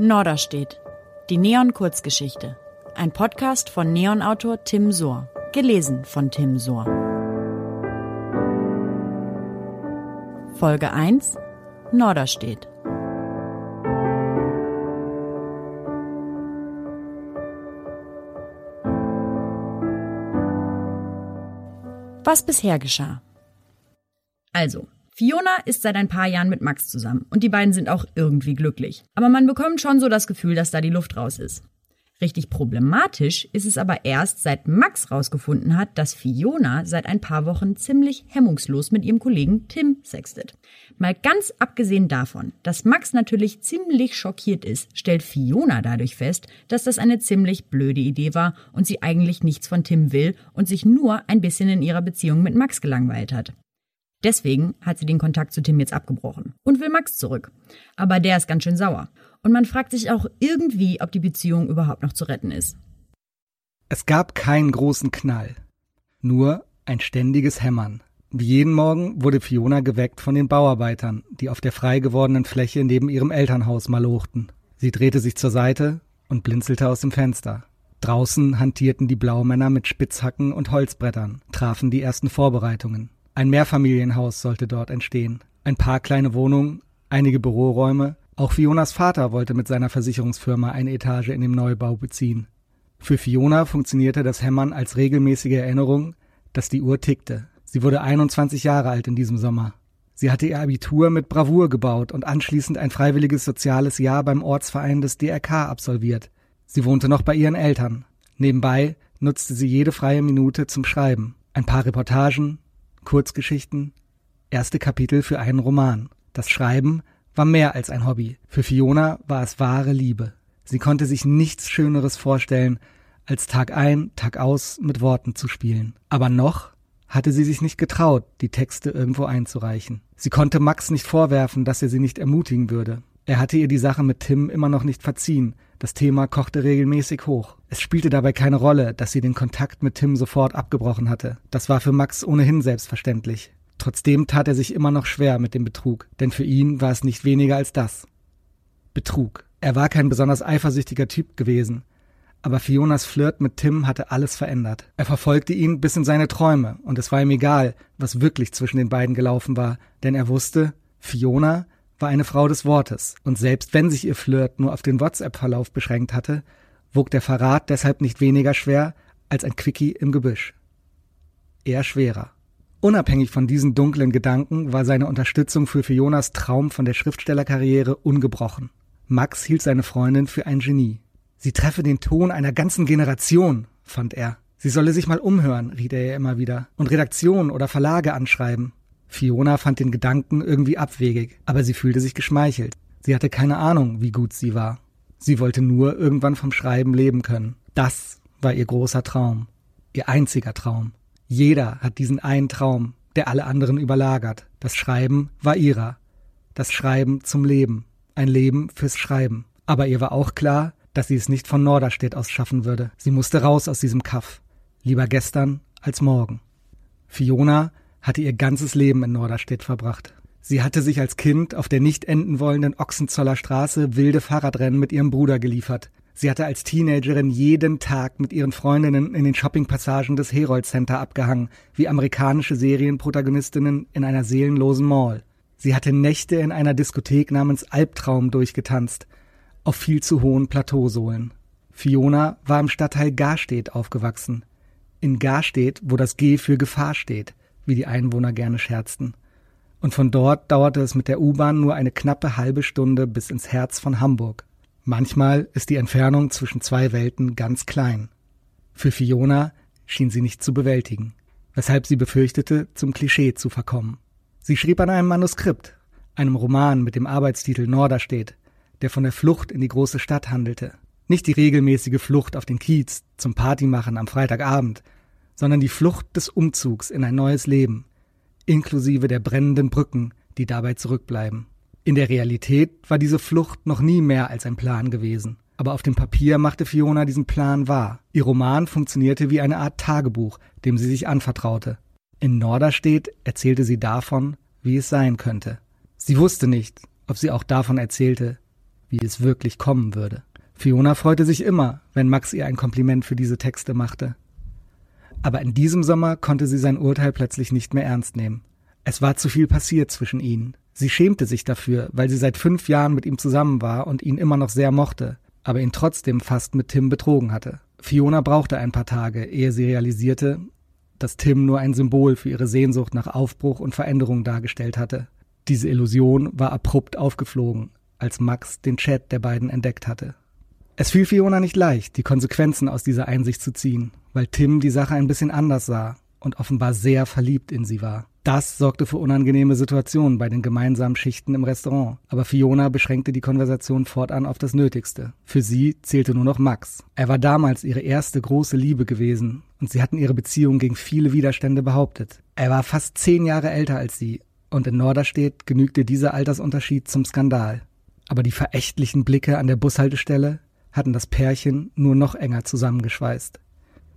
Norderstedt. Die Neon-Kurzgeschichte. Ein Podcast von Neon-Autor Tim Sohr. Gelesen von Tim Sohr. Folge 1. Norderstedt. Was bisher geschah. Also, Fiona ist seit ein paar Jahren mit Max zusammen und die beiden sind auch irgendwie glücklich. Aber man bekommt schon so das Gefühl, dass da die Luft raus ist. Richtig problematisch ist es aber erst, seit Max rausgefunden hat, dass Fiona seit ein paar Wochen ziemlich hemmungslos mit ihrem Kollegen Tim sextet. Mal ganz abgesehen davon, dass Max natürlich ziemlich schockiert ist, stellt Fiona dadurch fest, dass das eine ziemlich blöde Idee war und sie eigentlich nichts von Tim will und sich nur ein bisschen in ihrer Beziehung mit Max gelangweilt hat. Deswegen hat sie den Kontakt zu Tim jetzt abgebrochen und will Max zurück. Aber der ist ganz schön sauer. Und man fragt sich auch irgendwie, ob die Beziehung überhaupt noch zu retten ist. Es gab keinen großen Knall, nur ein ständiges Hämmern. Wie jeden Morgen wurde Fiona geweckt von den Bauarbeitern, die auf der frei gewordenen Fläche neben ihrem Elternhaus malochten. Sie drehte sich zur Seite und blinzelte aus dem Fenster. Draußen hantierten die Blaumänner mit Spitzhacken und Holzbrettern, trafen die ersten Vorbereitungen. Ein Mehrfamilienhaus sollte dort entstehen. Ein paar kleine Wohnungen, einige Büroräume. Auch Fionas Vater wollte mit seiner Versicherungsfirma eine Etage in dem Neubau beziehen. Für Fiona funktionierte das Hämmern als regelmäßige Erinnerung, dass die Uhr tickte. Sie wurde 21 Jahre alt in diesem Sommer. Sie hatte ihr Abitur mit Bravour gebaut und anschließend ein freiwilliges soziales Jahr beim Ortsverein des DRK absolviert. Sie wohnte noch bei ihren Eltern. Nebenbei nutzte sie jede freie Minute zum Schreiben. Ein paar Reportagen, Kurzgeschichten, erste Kapitel für einen Roman. Das Schreiben war mehr als ein Hobby. Für Fiona war es wahre Liebe. Sie konnte sich nichts Schöneres vorstellen, als Tag ein, Tag aus mit Worten zu spielen. Aber noch hatte sie sich nicht getraut, die Texte irgendwo einzureichen. Sie konnte Max nicht vorwerfen, dass er sie nicht ermutigen würde. Er hatte ihr die Sache mit Tim immer noch nicht verziehen. Das Thema kochte regelmäßig hoch. Es spielte dabei keine Rolle, dass sie den Kontakt mit Tim sofort abgebrochen hatte. Das war für Max ohnehin selbstverständlich. Trotzdem tat er sich immer noch schwer mit dem Betrug, denn für ihn war es nicht weniger als das. Betrug. Er war kein besonders eifersüchtiger Typ gewesen, aber Fionas Flirt mit Tim hatte alles verändert. Er verfolgte ihn bis in seine Träume, und es war ihm egal, was wirklich zwischen den beiden gelaufen war, denn er wusste, Fiona war eine Frau des Wortes, und selbst wenn sich ihr Flirt nur auf den WhatsApp-Verlauf beschränkt hatte, wog der Verrat deshalb nicht weniger schwer als ein Quickie im Gebüsch. Eher schwerer. Unabhängig von diesen dunklen Gedanken war seine Unterstützung für Fionas Traum von der Schriftstellerkarriere ungebrochen. Max hielt seine Freundin für ein Genie. Sie treffe den Ton einer ganzen Generation, fand er. Sie solle sich mal umhören, riet er ihr immer wieder, und Redaktionen oder Verlage anschreiben. Fiona fand den Gedanken irgendwie abwegig, aber sie fühlte sich geschmeichelt. Sie hatte keine Ahnung, wie gut sie war. Sie wollte nur irgendwann vom Schreiben leben können. Das war ihr großer Traum. Ihr einziger Traum. Jeder hat diesen einen Traum, der alle anderen überlagert. Das Schreiben war ihrer. Das Schreiben zum Leben. Ein Leben fürs Schreiben. Aber ihr war auch klar, dass sie es nicht von Norderstedt aus schaffen würde. Sie musste raus aus diesem Kaff. Lieber gestern als morgen. Fiona hatte ihr ganzes Leben in Norderstedt verbracht. Sie hatte sich als Kind auf der nicht enden wollenden Ochsenzoller Straße wilde Fahrradrennen mit ihrem Bruder geliefert. Sie hatte als Teenagerin jeden Tag mit ihren Freundinnen in den Shoppingpassagen des Herold Center abgehangen, wie amerikanische Serienprotagonistinnen in einer seelenlosen Mall. Sie hatte Nächte in einer Diskothek namens Albtraum durchgetanzt, auf viel zu hohen Plateausohlen. Fiona war im Stadtteil Garstedt aufgewachsen. In Garstedt, wo das G für Gefahr steht wie die Einwohner gerne scherzten. Und von dort dauerte es mit der U-Bahn nur eine knappe halbe Stunde bis ins Herz von Hamburg. Manchmal ist die Entfernung zwischen zwei Welten ganz klein. Für Fiona schien sie nicht zu bewältigen, weshalb sie befürchtete, zum Klischee zu verkommen. Sie schrieb an einem Manuskript, einem Roman mit dem Arbeitstitel Norderstedt, der von der Flucht in die große Stadt handelte. Nicht die regelmäßige Flucht auf den Kiez zum Partymachen am Freitagabend, sondern die Flucht des Umzugs in ein neues Leben, inklusive der brennenden Brücken, die dabei zurückbleiben. In der Realität war diese Flucht noch nie mehr als ein Plan gewesen. Aber auf dem Papier machte Fiona diesen Plan wahr. Ihr Roman funktionierte wie eine Art Tagebuch, dem sie sich anvertraute. In Norderstedt erzählte sie davon, wie es sein könnte. Sie wusste nicht, ob sie auch davon erzählte, wie es wirklich kommen würde. Fiona freute sich immer, wenn Max ihr ein Kompliment für diese Texte machte. Aber in diesem Sommer konnte sie sein Urteil plötzlich nicht mehr ernst nehmen. Es war zu viel passiert zwischen ihnen. Sie schämte sich dafür, weil sie seit fünf Jahren mit ihm zusammen war und ihn immer noch sehr mochte, aber ihn trotzdem fast mit Tim betrogen hatte. Fiona brauchte ein paar Tage, ehe sie realisierte, dass Tim nur ein Symbol für ihre Sehnsucht nach Aufbruch und Veränderung dargestellt hatte. Diese Illusion war abrupt aufgeflogen, als Max den Chat der beiden entdeckt hatte. Es fiel Fiona nicht leicht, die Konsequenzen aus dieser Einsicht zu ziehen, weil Tim die Sache ein bisschen anders sah und offenbar sehr verliebt in sie war. Das sorgte für unangenehme Situationen bei den gemeinsamen Schichten im Restaurant, aber Fiona beschränkte die Konversation fortan auf das Nötigste. Für sie zählte nur noch Max. Er war damals ihre erste große Liebe gewesen und sie hatten ihre Beziehung gegen viele Widerstände behauptet. Er war fast zehn Jahre älter als sie und in Norderstedt genügte dieser Altersunterschied zum Skandal. Aber die verächtlichen Blicke an der Bushaltestelle hatten das Pärchen nur noch enger zusammengeschweißt.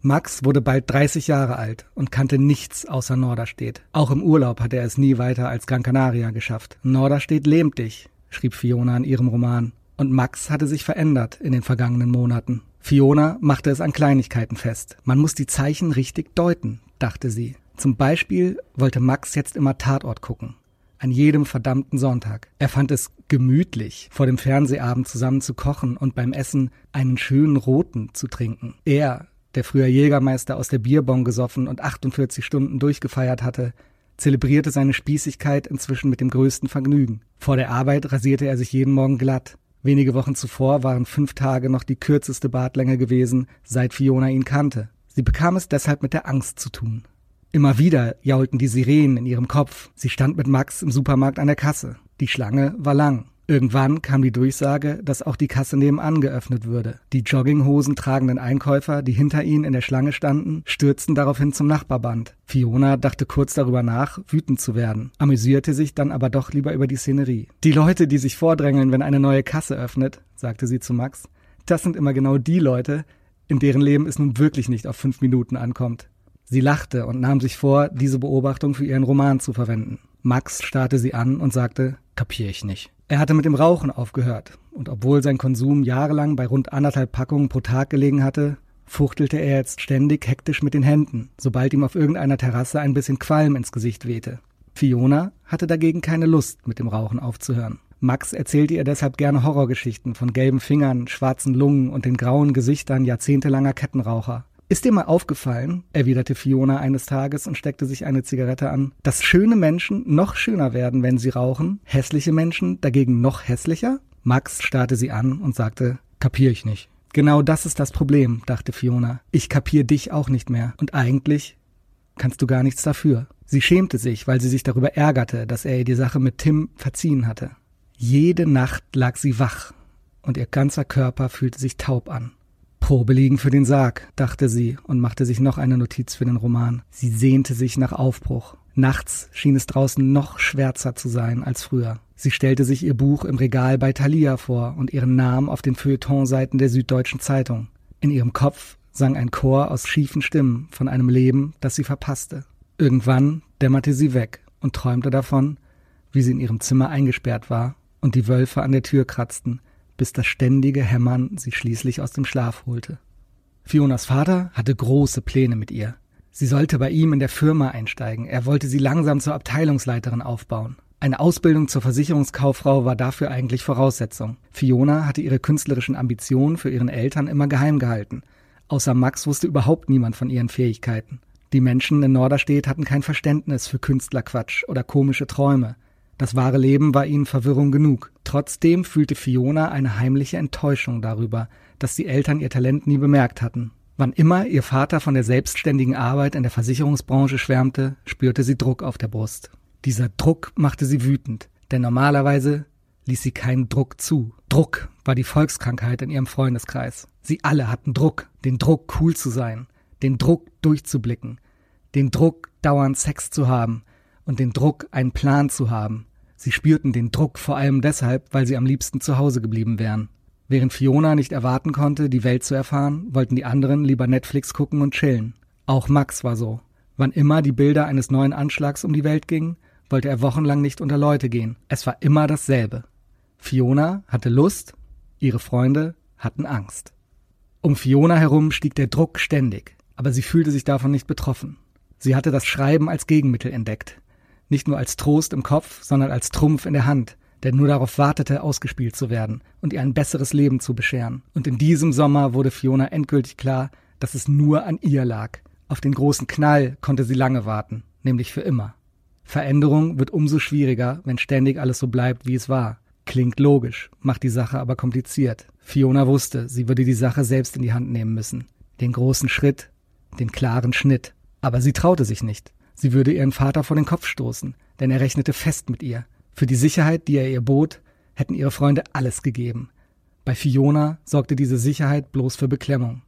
Max wurde bald 30 Jahre alt und kannte nichts außer Norderstedt. Auch im Urlaub hatte er es nie weiter als Gran Canaria geschafft. Norderstedt lähmt dich, schrieb Fiona in ihrem Roman. Und Max hatte sich verändert in den vergangenen Monaten. Fiona machte es an Kleinigkeiten fest. Man muss die Zeichen richtig deuten, dachte sie. Zum Beispiel wollte Max jetzt immer Tatort gucken. An jedem verdammten Sonntag. Er fand es gemütlich, vor dem Fernsehabend zusammen zu kochen und beim Essen einen schönen roten zu trinken. Er, der früher Jägermeister aus der Bierbong gesoffen und 48 Stunden durchgefeiert hatte, zelebrierte seine Spießigkeit inzwischen mit dem größten Vergnügen. Vor der Arbeit rasierte er sich jeden Morgen glatt. Wenige Wochen zuvor waren fünf Tage noch die kürzeste Bartlänge gewesen, seit Fiona ihn kannte. Sie bekam es deshalb mit der Angst zu tun. Immer wieder jaulten die Sirenen in ihrem Kopf. Sie stand mit Max im Supermarkt an der Kasse. Die Schlange war lang. Irgendwann kam die Durchsage, dass auch die Kasse nebenan geöffnet würde. Die Jogginghosen tragenden Einkäufer, die hinter ihnen in der Schlange standen, stürzten daraufhin zum Nachbarband. Fiona dachte kurz darüber nach, wütend zu werden, amüsierte sich dann aber doch lieber über die Szenerie. Die Leute, die sich vordrängeln, wenn eine neue Kasse öffnet, sagte sie zu Max, das sind immer genau die Leute, in deren Leben es nun wirklich nicht auf fünf Minuten ankommt. Sie lachte und nahm sich vor, diese Beobachtung für ihren Roman zu verwenden. Max starrte sie an und sagte, kapier ich nicht. Er hatte mit dem Rauchen aufgehört, und obwohl sein Konsum jahrelang bei rund anderthalb Packungen pro Tag gelegen hatte, fuchtelte er jetzt ständig hektisch mit den Händen, sobald ihm auf irgendeiner Terrasse ein bisschen Qualm ins Gesicht wehte. Fiona hatte dagegen keine Lust, mit dem Rauchen aufzuhören. Max erzählte ihr deshalb gerne Horrorgeschichten von gelben Fingern, schwarzen Lungen und den grauen Gesichtern jahrzehntelanger Kettenraucher. Ist dir mal aufgefallen, erwiderte Fiona eines Tages und steckte sich eine Zigarette an, dass schöne Menschen noch schöner werden, wenn sie rauchen, hässliche Menschen dagegen noch hässlicher? Max starrte sie an und sagte, kapier ich nicht. Genau das ist das Problem, dachte Fiona. Ich kapier dich auch nicht mehr. Und eigentlich kannst du gar nichts dafür. Sie schämte sich, weil sie sich darüber ärgerte, dass er ihr die Sache mit Tim verziehen hatte. Jede Nacht lag sie wach und ihr ganzer Körper fühlte sich taub an. Probe liegen für den Sarg, dachte sie und machte sich noch eine Notiz für den Roman. Sie sehnte sich nach Aufbruch. Nachts schien es draußen noch schwärzer zu sein als früher. Sie stellte sich ihr Buch im Regal bei Thalia vor und ihren Namen auf den Feuilletonseiten der Süddeutschen Zeitung. In ihrem Kopf sang ein Chor aus schiefen Stimmen von einem Leben, das sie verpasste. Irgendwann dämmerte sie weg und träumte davon, wie sie in ihrem Zimmer eingesperrt war und die Wölfe an der Tür kratzten, bis das ständige Hämmern sie schließlich aus dem Schlaf holte. Fionas Vater hatte große Pläne mit ihr. Sie sollte bei ihm in der Firma einsteigen. Er wollte sie langsam zur Abteilungsleiterin aufbauen. Eine Ausbildung zur Versicherungskauffrau war dafür eigentlich Voraussetzung. Fiona hatte ihre künstlerischen Ambitionen für ihren Eltern immer geheim gehalten. Außer Max wusste überhaupt niemand von ihren Fähigkeiten. Die Menschen in Norderstedt hatten kein Verständnis für Künstlerquatsch oder komische Träume. Das wahre Leben war ihnen Verwirrung genug. Trotzdem fühlte Fiona eine heimliche Enttäuschung darüber, dass die Eltern ihr Talent nie bemerkt hatten. Wann immer ihr Vater von der selbstständigen Arbeit in der Versicherungsbranche schwärmte, spürte sie Druck auf der Brust. Dieser Druck machte sie wütend, denn normalerweise ließ sie keinen Druck zu. Druck war die Volkskrankheit in ihrem Freundeskreis. Sie alle hatten Druck, den Druck cool zu sein, den Druck durchzublicken, den Druck dauernd Sex zu haben und den Druck einen Plan zu haben, Sie spürten den Druck vor allem deshalb, weil sie am liebsten zu Hause geblieben wären. Während Fiona nicht erwarten konnte, die Welt zu erfahren, wollten die anderen lieber Netflix gucken und chillen. Auch Max war so. Wann immer die Bilder eines neuen Anschlags um die Welt gingen, wollte er wochenlang nicht unter Leute gehen. Es war immer dasselbe. Fiona hatte Lust Ihre Freunde hatten Angst. Um Fiona herum stieg der Druck ständig, aber sie fühlte sich davon nicht betroffen. Sie hatte das Schreiben als Gegenmittel entdeckt. Nicht nur als Trost im Kopf, sondern als Trumpf in der Hand, der nur darauf wartete, ausgespielt zu werden und ihr ein besseres Leben zu bescheren. Und in diesem Sommer wurde Fiona endgültig klar, dass es nur an ihr lag. Auf den großen Knall konnte sie lange warten, nämlich für immer. Veränderung wird umso schwieriger, wenn ständig alles so bleibt, wie es war. Klingt logisch, macht die Sache aber kompliziert. Fiona wusste, sie würde die Sache selbst in die Hand nehmen müssen. Den großen Schritt, den klaren Schnitt. Aber sie traute sich nicht. Sie würde ihren Vater vor den Kopf stoßen, denn er rechnete fest mit ihr. Für die Sicherheit, die er ihr bot, hätten ihre Freunde alles gegeben. Bei Fiona sorgte diese Sicherheit bloß für Beklemmung.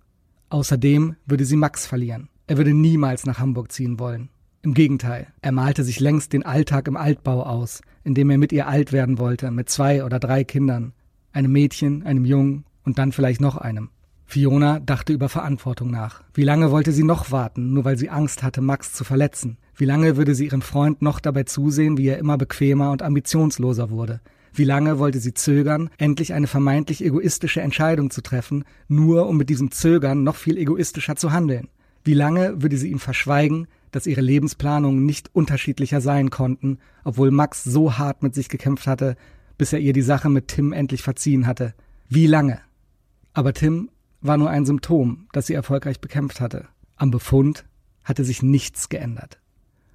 Außerdem würde sie Max verlieren. Er würde niemals nach Hamburg ziehen wollen. Im Gegenteil, er malte sich längst den Alltag im Altbau aus, in dem er mit ihr alt werden wollte, mit zwei oder drei Kindern, einem Mädchen, einem Jungen und dann vielleicht noch einem. Fiona dachte über Verantwortung nach. Wie lange wollte sie noch warten, nur weil sie Angst hatte, Max zu verletzen? Wie lange würde sie ihrem Freund noch dabei zusehen, wie er immer bequemer und ambitionsloser wurde? Wie lange wollte sie zögern, endlich eine vermeintlich egoistische Entscheidung zu treffen, nur um mit diesem Zögern noch viel egoistischer zu handeln? Wie lange würde sie ihm verschweigen, dass ihre Lebensplanungen nicht unterschiedlicher sein konnten, obwohl Max so hart mit sich gekämpft hatte, bis er ihr die Sache mit Tim endlich verziehen hatte. Wie lange? Aber Tim war nur ein Symptom, das sie erfolgreich bekämpft hatte. Am Befund hatte sich nichts geändert.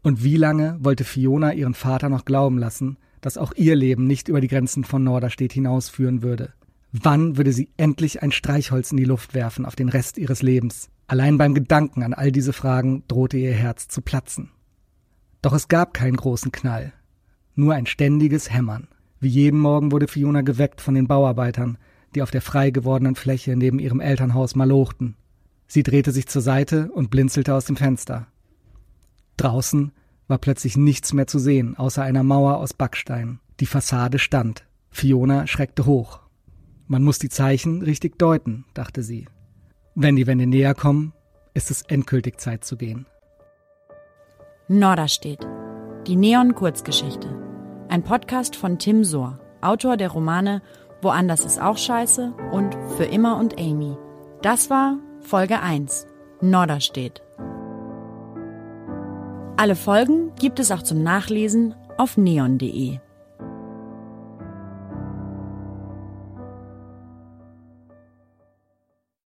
Und wie lange wollte Fiona ihren Vater noch glauben lassen, dass auch ihr Leben nicht über die Grenzen von Norderstedt hinausführen würde? Wann würde sie endlich ein Streichholz in die Luft werfen auf den Rest ihres Lebens? Allein beim Gedanken an all diese Fragen drohte ihr Herz zu platzen. Doch es gab keinen großen Knall, nur ein ständiges Hämmern. Wie jeden Morgen wurde Fiona geweckt von den Bauarbeitern, die auf der frei gewordenen Fläche neben ihrem Elternhaus malochten. Sie drehte sich zur Seite und blinzelte aus dem Fenster. Draußen war plötzlich nichts mehr zu sehen, außer einer Mauer aus Backstein. Die Fassade stand. Fiona schreckte hoch. Man muss die Zeichen richtig deuten, dachte sie. Wenn die Wände näher kommen, ist es endgültig Zeit zu gehen. Norderstedt. Die Neon-Kurzgeschichte. Ein Podcast von Tim Sohr, Autor der Romane Woanders ist auch scheiße und Für immer und Amy. Das war Folge 1. Norderstedt. Alle Folgen gibt es auch zum Nachlesen auf neon.de.